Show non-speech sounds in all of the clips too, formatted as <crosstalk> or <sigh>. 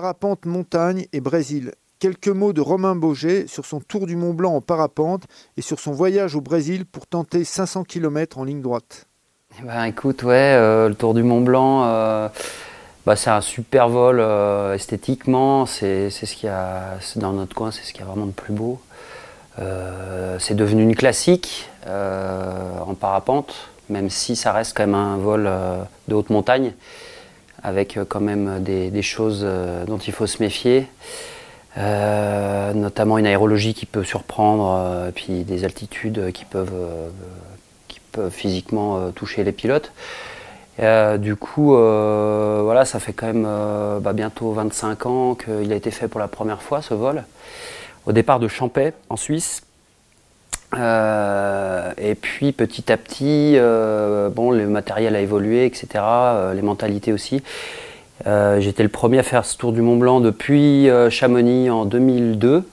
parapente montagne et Brésil. Quelques mots de Romain Boger sur son tour du Mont Blanc en parapente et sur son voyage au Brésil pour tenter 500 km en ligne droite. Eh ben, écoute, ouais, euh, le tour du Mont Blanc, euh, bah, c'est un super vol euh, esthétiquement. C'est ce qu'il y a dans notre coin, c'est ce qu'il y a vraiment de plus beau. c'est devenu une classique en parapente, même si ça reste quand même un vol de haute montagne, avec quand même des choses dont il faut se méfier. Euh, notamment une aérologie qui peut surprendre, euh, puis des altitudes qui peuvent, euh, qui peuvent physiquement toucher les pilotes. du coup, voilà, ça fait quand même bah, bientôt 25 ans qu'il a été fait pour la première fois ce vol. Au départ de Champais, en Suisse. Et puis petit à petit, bon, le matériel a évolué, etc. les mentalités aussi. Euh, j'étais le premier à faire ce tour du Mont Blanc depuis euh, Chamonix en 2002.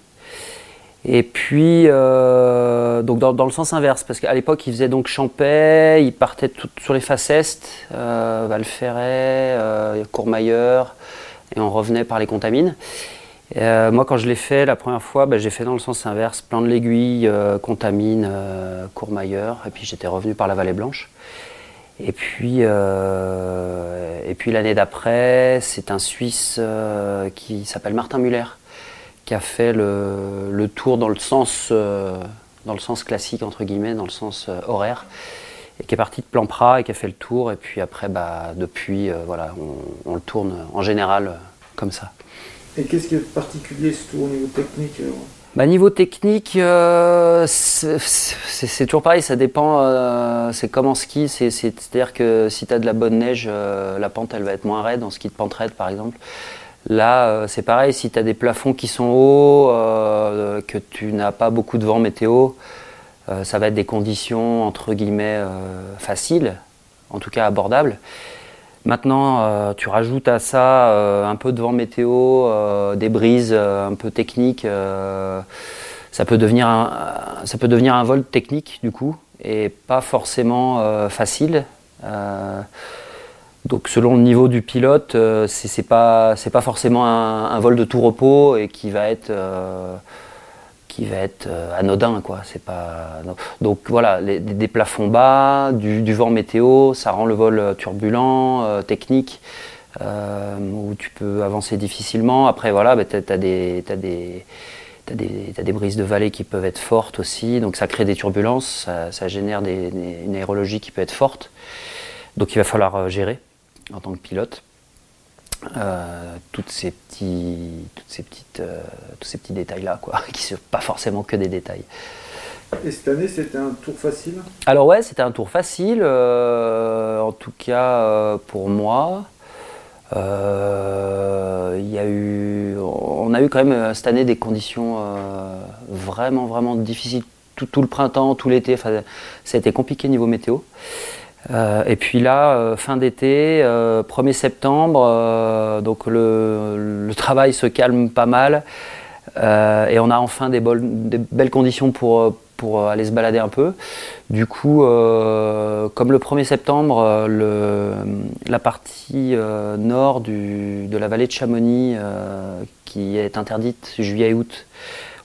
Et puis, euh, donc dans, le sens inverse, parce qu'à l'époque, il faisait donc Champais, il partait tout, sur les faces est, Val Ferret, Courmayeur, et on revenait par les Contamines. Moi, quand je l'ai fait la première fois, bah, j'ai fait dans le sens inverse, plan de l'aiguille, Contamine, Courmayeur, et puis j'étais revenu par la Vallée Blanche. Et puis, euh, et puis l'année d'après, c'est un Suisse euh, qui s'appelle Martin Muller qui a fait le, tour dans le sens, euh, dans le sens classique entre guillemets, dans le sens horaire, et qui est parti de Plampra et qui a fait le tour. Et puis après, bah, depuis, voilà, on, le tourne en général comme ça. Et qu'est-ce qui est particulier tour au niveau technique bah, niveau technique, euh, c'est toujours pareil, ça dépend, euh, c'est comme en ski, c'est-à-dire que si tu as de la bonne neige, euh, la pente elle va être moins raide, en ski de pente raide par exemple. Là, c'est pareil, si tu as des plafonds qui sont hauts, que tu n'as pas beaucoup de vent météo, ça va être des conditions entre guillemets faciles, en tout cas abordables. Maintenant, euh, tu rajoutes à ça euh, un peu de vent météo, euh, des brises un peu techniques. ça, peut devenir un, ça peut devenir un vol technique du coup et pas forcément facile. donc selon le niveau du pilote, c'est pas, pas forcément un, vol de tout repos et qui va être qui va être euh, anodin quoi c'est pas donc, voilà des plafonds bas du, vent météo ça rend le vol euh, turbulent euh, technique où tu peux avancer difficilement après voilà bah, tu as, des des des, brises de vallée qui peuvent être fortes aussi, donc ça crée des turbulences, ça, génère une aérologie qui peut être forte. Donc il va falloir gérer en tant que pilote. Euh, toutes ces petits, toutes ces petites, euh, tous ces petits détails là, quoi, <laughs> qui sont pas forcément que des détails. Et cette année, c'était un tour facile? Alors ouais, c'était un tour facile, euh, en tout cas pour moi. Il y a eu, on a eu quand même cette année des conditions vraiment vraiment difficiles tout, tout le printemps, tout l'été. ça a été compliqué niveau météo. Euh, et puis là, euh, fin d'été, 1er euh, septembre, donc le, travail se calme pas mal. et on a enfin des, belles conditions pour, aller se balader un peu. Du coup, comme le 1er septembre, la partie nord de la vallée de Chamonix, qui est interdite juillet et août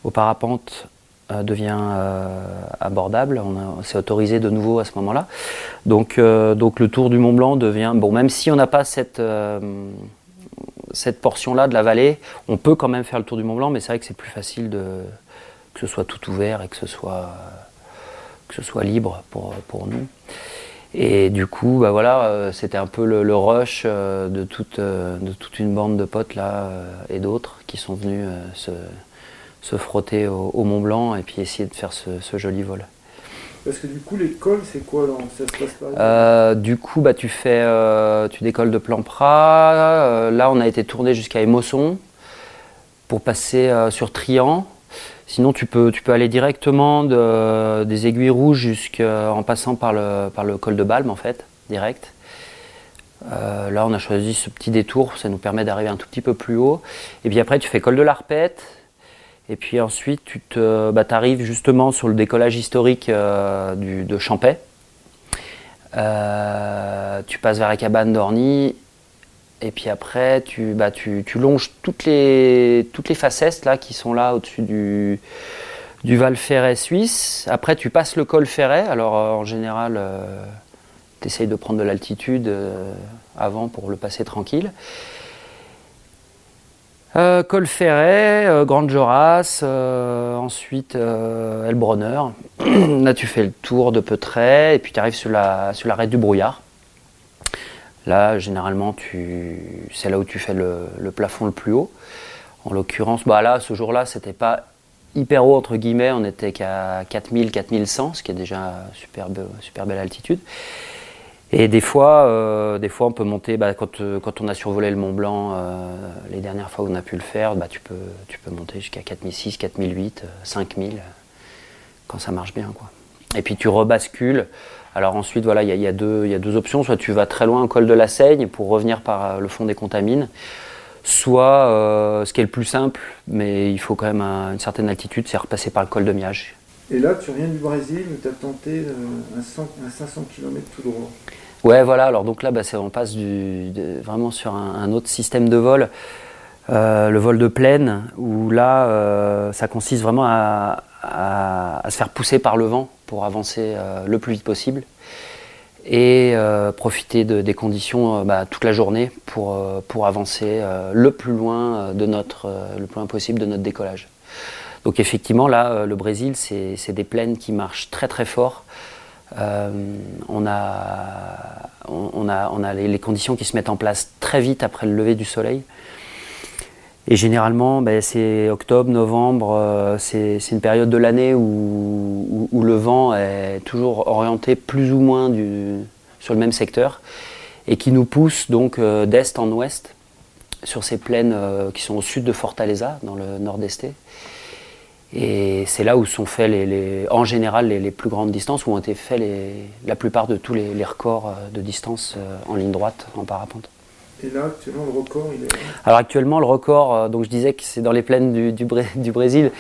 au parapente, devient euh, abordable. On, s'est autorisé de nouveau à ce moment-là. Donc, euh, donc le tour du Mont Blanc devient bon, même si on n'a pas cette cette portion-là de la vallée, on peut quand même faire le tour du Mont Blanc, mais c'est vrai que c'est plus facile de que ce soit tout ouvert et que ce soit que ce soit libre pour, pour nous. Et du coup, bah voilà, c'était un peu le, rush de toute, de toute une bande de potes là et d'autres qui sont venus se, se frotter au, Mont Blanc et puis essayer de faire ce, joli vol. Parce que du coup, l'école, c'est quoi euh, Du coup, bah, tu, fais, euh, tu décolles de Plampras. Euh, là, on a été tourné jusqu'à Émosson pour passer sur Trian. Sinon, tu peux, tu peux aller directement de, des Aiguilles Rouges jusqu'en passant par le, par le col de Balme, en fait, direct. là, on a choisi ce petit détour, ça nous permet d'arriver un tout petit peu plus haut. Et puis après, tu fais col de l'Arpette, et puis ensuite, tu bah, arrives justement sur le décollage historique euh, de Champais. Euh, tu passes vers la cabane d'Orny. Et puis après, tu, bah, longes toutes les, facettes là, qui sont là au-dessus du, Val Ferret suisse. Après, tu passes le col Ferret. Alors, euh, en général, tu essayes de prendre de l'altitude avant pour le passer tranquille. Euh, col Ferret, euh, Grande Joras, euh, ensuite Elbronner. <clears throat> Là, tu fais le tour de Peutret et puis tu arrives sur la, sur l'arrêt du brouillard. Là, généralement, c'est là où tu fais le, plafond le plus haut. En l'occurrence, bah ce jour-là, c'était pas hyper haut entre guillemets, on était qu'à 4000, 4100, ce qui est déjà be- super belle altitude. Et des fois, euh, des fois, on peut monter. bah, quand, euh, on a survolé le Mont Blanc, euh, les dernières fois où on a pu le faire, bah, tu peux, tu peux monter jusqu'à 4006, 4008, euh, 5000, euh, quand ça marche bien. Et puis tu rebascules. Alors ensuite, voilà, il y, y a deux- il y a deux options. Soit tu vas très loin au col de la Seigne pour revenir par le fond des Contamines. Soit, ce qui est le plus simple, mais il faut quand même un- une certaine altitude, c'est repasser par le col de Miage. Et là, tu reviens du Brésil tu as tenté euh, un, 100 un 500 km tout droit. Ouais, voilà. Alors donc là, bah, on passe vraiment sur un, autre système de vol, euh, le vol de plaine, où là, euh, ça consiste vraiment à, se faire pousser par le vent pour avancer le plus vite possible et profiter de- des conditions bah, toute la journée pour, pour avancer le plus loin de notre, le plus loin possible de notre décollage. Donc effectivement, là, euh, le Brésil, c'est des plaines qui marchent très très fort. Euh, on a, les, conditions qui se mettent en place très vite après le lever du soleil. Et généralement, ben, c'est octobre, novembre, euh, c'est une période de l'année où, le vent est toujours orienté plus ou moins sur le même secteur et qui nous pousse donc d'est en ouest sur ces plaines qui sont au sud de Fortaleza, dans le nord-esté. Et c'est là où sont faits, les, les- en général, les, les plus grandes distances, où ont été faits la plupart de tous les, records euh, de distance euh, en ligne droite, en parapente. Et là, actuellement, le record, il est. Alors actuellement, le record, euh, donc je disais que c'est dans les plaines du, du Bré- du Brésil,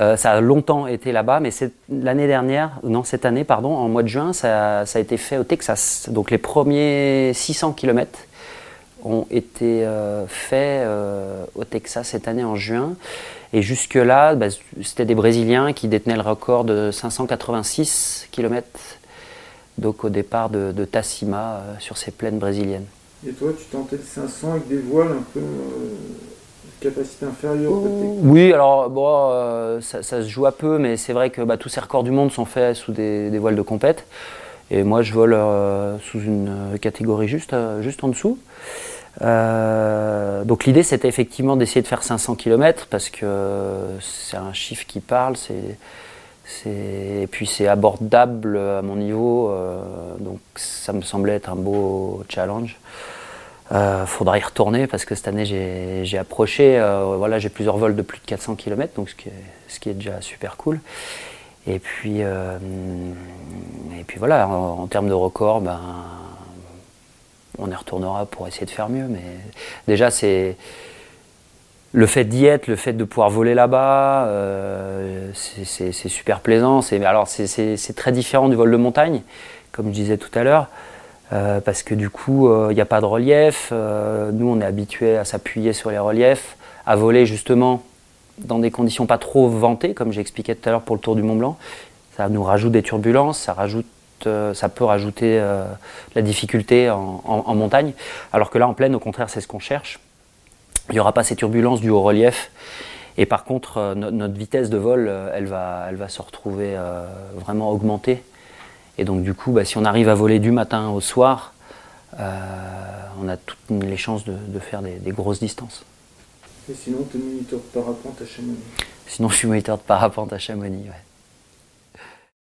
euh, ça a longtemps été là-bas, mais l'année dernière, non cette année, pardon, en mois de juin, ça, ça a été fait au Texas. Donc les premiers 600 km ont été euh, faits euh, au Texas cette année en juin. Et jusque-là, bah, c'était des Brésiliens qui détenaient le record de 586 km, donc au départ de, de Tacima euh, sur ces plaines brésiliennes. Et toi, tu tentais le 500 avec des voiles un peu. capacité inférieure peut-être? Oui, alors bon, euh, ça, ça se joue à peu, mais c'est vrai que bah, tous ces records du monde sont faits sous des, des voiles de compète. Et moi, je vole euh, sous une euh, catégorie juste, euh, juste en dessous. Donc l'idée, c'était effectivement d'essayer de faire 500 km parce que c'est un chiffre qui parle. Et puis c'est abordable à mon niveau, donc ça me semblait être un beau challenge. Euh, faudra y retourner parce que cette année j'ai, approché, voilà, j'ai plusieurs vols de plus de 400 km, donc ce qui est déjà super cool. Et puis, euh, et puis voilà, en, termes de record, ben, on y retournera pour essayer de faire mieux. Mais déjà, c'est le fait d'y être, le fait de pouvoir voler là-bas, euh, c'est- super plaisant. Alors, c'est- très différent du vol de montagne, comme je disais tout à l'heure. Euh, parce que du coup, il n'y a pas de relief. Nous, on est habitués à s'appuyer sur les reliefs, à voler justement dans des conditions pas trop ventées, comme j'expliquais tout à l'heure pour le Tour du Mont Blanc. Ça nous rajoute des turbulences, ça, rajoute, euh, ça peut rajouter euh, la difficulté en, montagne. Alors que là, en plaine, au contraire, c'est ce qu'on cherche. Il n'y aura pas ces turbulences du haut relief. Et par contre, euh, no- notre vitesse de vol, elle, va, elle va se retrouver vraiment augmentée. Et donc du coup, bah, si on arrive à voler du matin au soir, on a toutes les chances de, faire des grosses distances. Et sinon, tu es moniteur de parapente à Chamonix. Sinon, je suis moniteur de parapente à Chamonix. ouais.